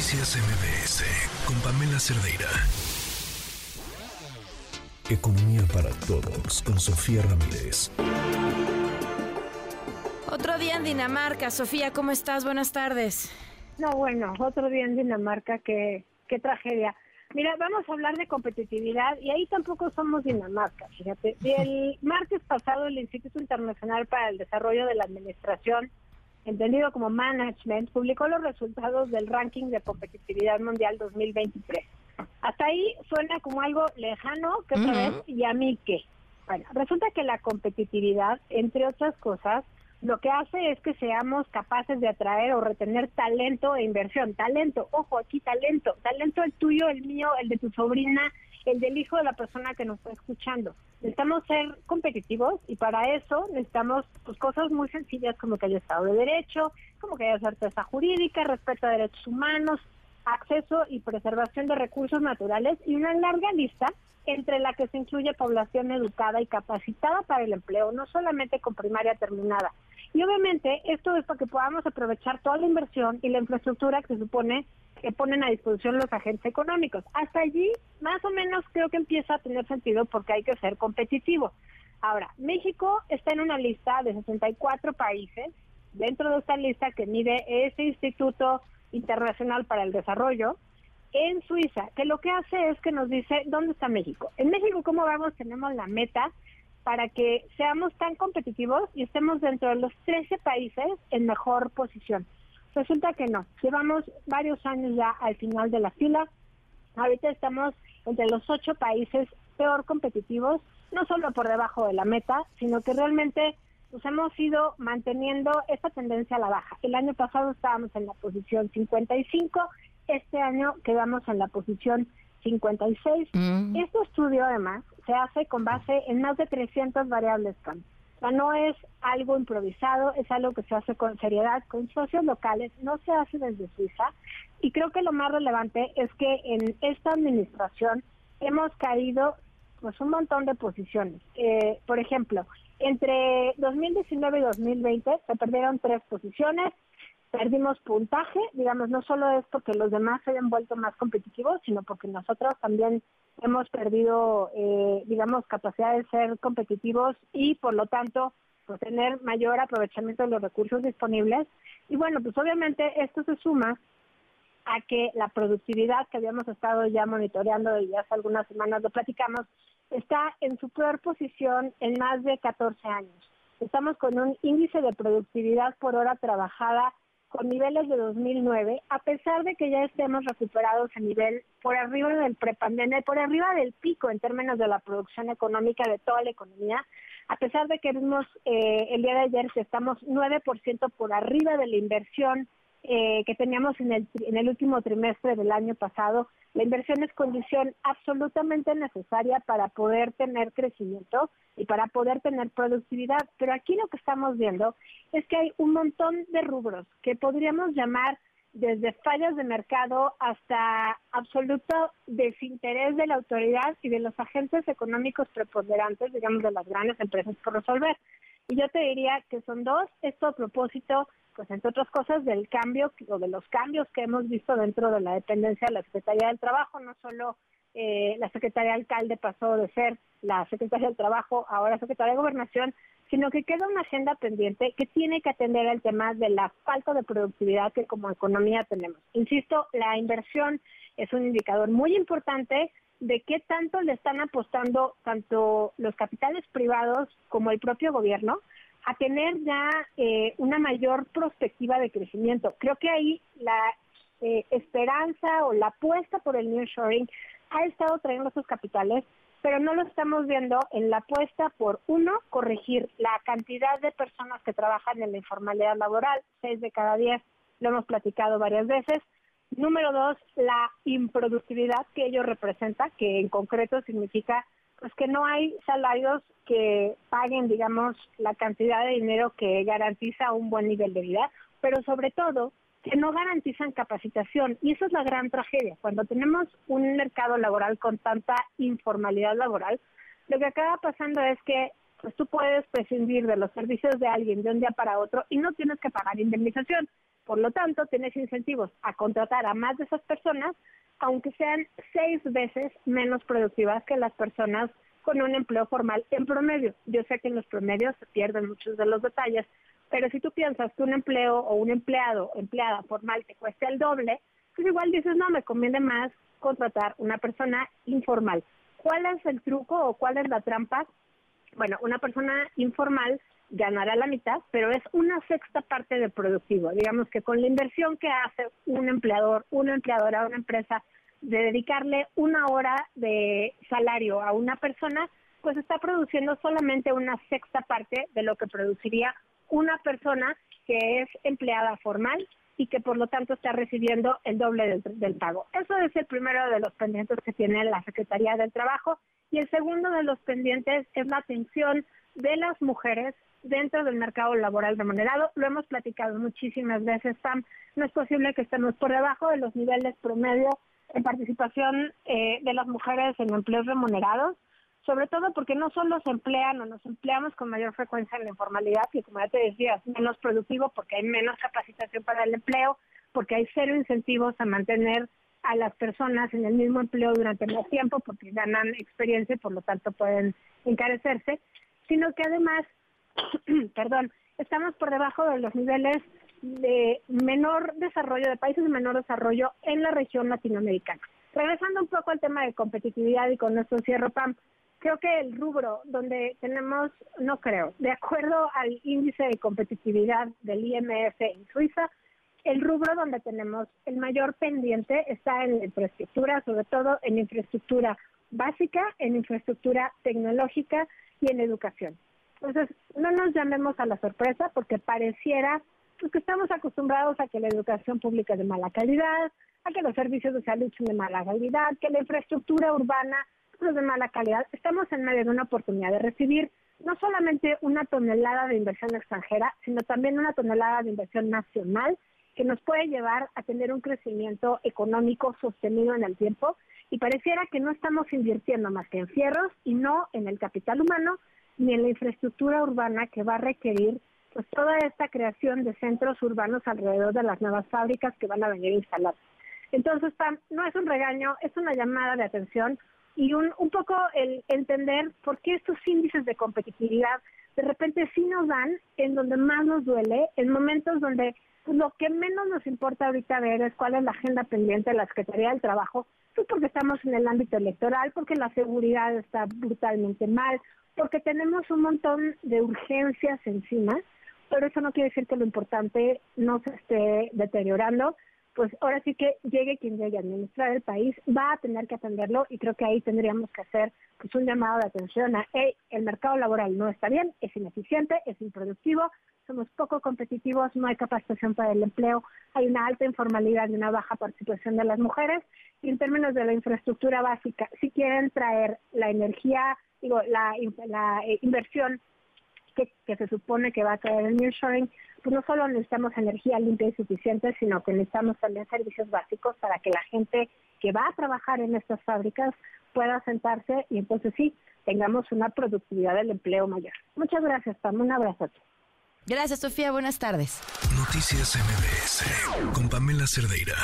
Noticias MBS con Pamela Cerdeira. Economía para todos con Sofía Ramírez. Otro día en Dinamarca. Sofía, ¿cómo estás? Buenas tardes. No, bueno, otro día en Dinamarca, qué, qué tragedia. Mira, vamos a hablar de competitividad y ahí tampoco somos Dinamarca, fíjate. El martes pasado el Instituto Internacional para el Desarrollo de la Administración, entendido como Management, publicó los resultados del ranking de competitividad mundial 2023. Hasta ahí suena como algo lejano, que otra vez, y a mí qué. Bueno, resulta que la competitividad, entre otras cosas, lo que hace es que seamos capaces de atraer o retener talento e inversión. Talento, ojo, aquí talento. Talento el tuyo, el mío, el de tu sobrina, el del hijo de la persona que nos está escuchando. Necesitamos ser competitivos y para eso necesitamos pues, cosas muy sencillas como que haya Estado de Derecho, como que haya certeza jurídica, respeto a derechos humanos, acceso y preservación de recursos naturales y una larga lista entre la que se incluye población educada y capacitada para el empleo, no solamente con primaria terminada. Y obviamente esto es para que podamos aprovechar toda la inversión y la infraestructura que se supone que ponen a disposición los agentes económicos. Hasta allí, más o menos, creo que empieza a tener sentido porque hay que ser competitivo. Ahora, México está en una lista de 64 países. Dentro de esta lista que mide ese Instituto Internacional para el Desarrollo, en Suiza, que lo que hace es que nos dice dónde está México. En México, ¿cómo vamos? Tenemos la meta para que seamos tan competitivos y estemos dentro de los 13 países en mejor posición. Resulta que no, llevamos varios años ya al final de la fila, ahorita estamos entre los ocho países peor competitivos, no solo por debajo de la meta, sino que realmente nos hemos ido manteniendo esta tendencia a la baja. El año pasado estábamos en la posición 55 este año quedamos en la posición 56. Mm. Este estudio, además, se hace con base en más de 300 variables O sea, no es algo improvisado, es algo que se hace con seriedad, con socios locales, no se hace desde Suiza. Y creo que lo más relevante es que en esta administración hemos caído pues un montón de posiciones. Eh, por ejemplo, entre 2019 y 2020 se perdieron tres posiciones, perdimos puntaje, digamos, no solo es porque los demás se hayan vuelto más competitivos, sino porque nosotros también hemos perdido, eh, digamos, capacidad de ser competitivos y por lo tanto pues, tener mayor aprovechamiento de los recursos disponibles. Y bueno, pues obviamente esto se suma a que la productividad que habíamos estado ya monitoreando y hace algunas semanas lo platicamos, está en su peor posición en más de 14 años. Estamos con un índice de productividad por hora trabajada con niveles de 2009, a pesar de que ya estemos recuperados a nivel por arriba del prepandemia, por arriba del pico en términos de la producción económica de toda la economía, a pesar de que vimos eh, el día de ayer que estamos 9% por arriba de la inversión eh, que teníamos en el, en el último trimestre del año pasado, la inversión es condición absolutamente necesaria para poder tener crecimiento y para poder tener productividad. Pero aquí lo que estamos viendo es que hay un montón de rubros que podríamos llamar desde fallas de mercado hasta absoluto desinterés de la autoridad y de los agentes económicos preponderantes, digamos, de las grandes empresas por resolver. Y yo te diría que son dos, esto a propósito pues entre otras cosas del cambio o de los cambios que hemos visto dentro de la dependencia de la Secretaría del Trabajo, no solo eh, la Secretaría Alcalde pasó de ser la Secretaría del Trabajo, ahora Secretaría de Gobernación, sino que queda una agenda pendiente que tiene que atender el tema de la falta de productividad que como economía tenemos. Insisto, la inversión es un indicador muy importante de qué tanto le están apostando tanto los capitales privados como el propio gobierno a tener ya eh, una mayor perspectiva de crecimiento. Creo que ahí la eh, esperanza o la apuesta por el nearshoring ha estado trayendo esos capitales, pero no lo estamos viendo en la apuesta por, uno, corregir la cantidad de personas que trabajan en la informalidad laboral, seis de cada diez, lo hemos platicado varias veces. Número dos, la improductividad que ello representa, que en concreto significa pues que no hay salarios que paguen, digamos, la cantidad de dinero que garantiza un buen nivel de vida, pero sobre todo que no garantizan capacitación. Y eso es la gran tragedia. Cuando tenemos un mercado laboral con tanta informalidad laboral, lo que acaba pasando es que pues tú puedes prescindir de los servicios de alguien de un día para otro y no tienes que pagar indemnización Por lo tanto, tienes incentivos a contratar a más de esas personas, aunque sean seis veces menos productivas que las personas con un empleo formal en promedio. Yo sé que en los promedios se pierden muchos de los detalles, pero si tú piensas que un empleo o un empleado empleada formal te cuesta el doble, pues igual dices, no, me conviene más contratar una persona informal. ¿Cuál es el truco o cuál es la trampa? Bueno, una persona informal ganará la mitad, pero es una sexta parte de productivo. Digamos que con la inversión que hace un empleador, una empleadora, una empresa, de dedicarle una hora de salario a una persona, pues está produciendo solamente una sexta parte de lo que produciría una persona que es empleada formal y que por lo tanto está recibiendo el doble del, pago. Eso es el primero de los pendientes que tiene la Secretaría del Trabajo y el segundo de los pendientes es la atención de las mujeres dentro del mercado laboral remunerado. Lo hemos platicado muchísimas veces, Sam. No es posible que estemos por debajo de los niveles promedio en participación eh, de las mujeres en empleos remunerados sobre todo porque no solo se emplean o nos empleamos con mayor frecuencia en la informalidad, que como ya te decía, es menos productivo porque hay menos capacitación para el empleo, porque hay cero incentivos a mantener a las personas en el mismo empleo durante más tiempo porque ganan experiencia y por lo tanto pueden encarecerse, sino que además, perdón, estamos por debajo de los niveles de menor desarrollo, de países de menor desarrollo en la región latinoamericana. Regresando un poco al tema de competitividad y con nuestro cierre PAM, creo que el rubro donde tenemos, no creo, de acuerdo al índice de competitividad del IMF en Suiza, el rubro donde tenemos el mayor pendiente está en la infraestructura, sobre todo en infraestructura básica, en infraestructura tecnológica y en educación. Entonces, no nos llamemos a la sorpresa porque pareciera pues, que estamos acostumbrados a que la educación pública es de mala calidad, a que los servicios de salud son de mala calidad, que la infraestructura urbana de mala calidad, estamos en medio de una oportunidad de recibir no solamente una tonelada de inversión extranjera, sino también una tonelada de inversión nacional que nos puede llevar a tener un crecimiento económico sostenido en el tiempo y pareciera que no estamos invirtiendo más que en fierros y no en el capital humano ni en la infraestructura urbana que va a requerir pues toda esta creación de centros urbanos alrededor de las nuevas fábricas que van a venir a instalar. Entonces, no es un regaño, es una llamada de atención y un, un poco el entender por qué estos índices de competitividad de repente sí nos dan en donde más nos duele, en momentos donde lo que menos nos importa ahorita ver es cuál es la agenda pendiente de la Secretaría del Trabajo, pues porque estamos en el ámbito electoral, porque la seguridad está brutalmente mal, porque tenemos un montón de urgencias encima, pero eso no quiere decir que lo importante no se esté deteriorando pues ahora sí que llegue quien llegue a administrar el país, va a tener que atenderlo y creo que ahí tendríamos que hacer pues un llamado de atención a, hey, el mercado laboral no está bien, es ineficiente, es improductivo, somos poco competitivos, no hay capacitación para el empleo, hay una alta informalidad y una baja participación de las mujeres y en términos de la infraestructura básica, si quieren traer la energía, digo, la, eh, inversión que, que, se supone que va a traer el nearshoring, pues no solo necesitamos energía limpia y suficiente, sino que necesitamos también servicios básicos para que la gente que va a trabajar en estas fábricas pueda sentarse y entonces sí, tengamos una productividad del empleo mayor. Muchas gracias, Pam. Un abrazo. Gracias, Sofía. Buenas tardes. Noticias MBS con Pamela Cerdeira.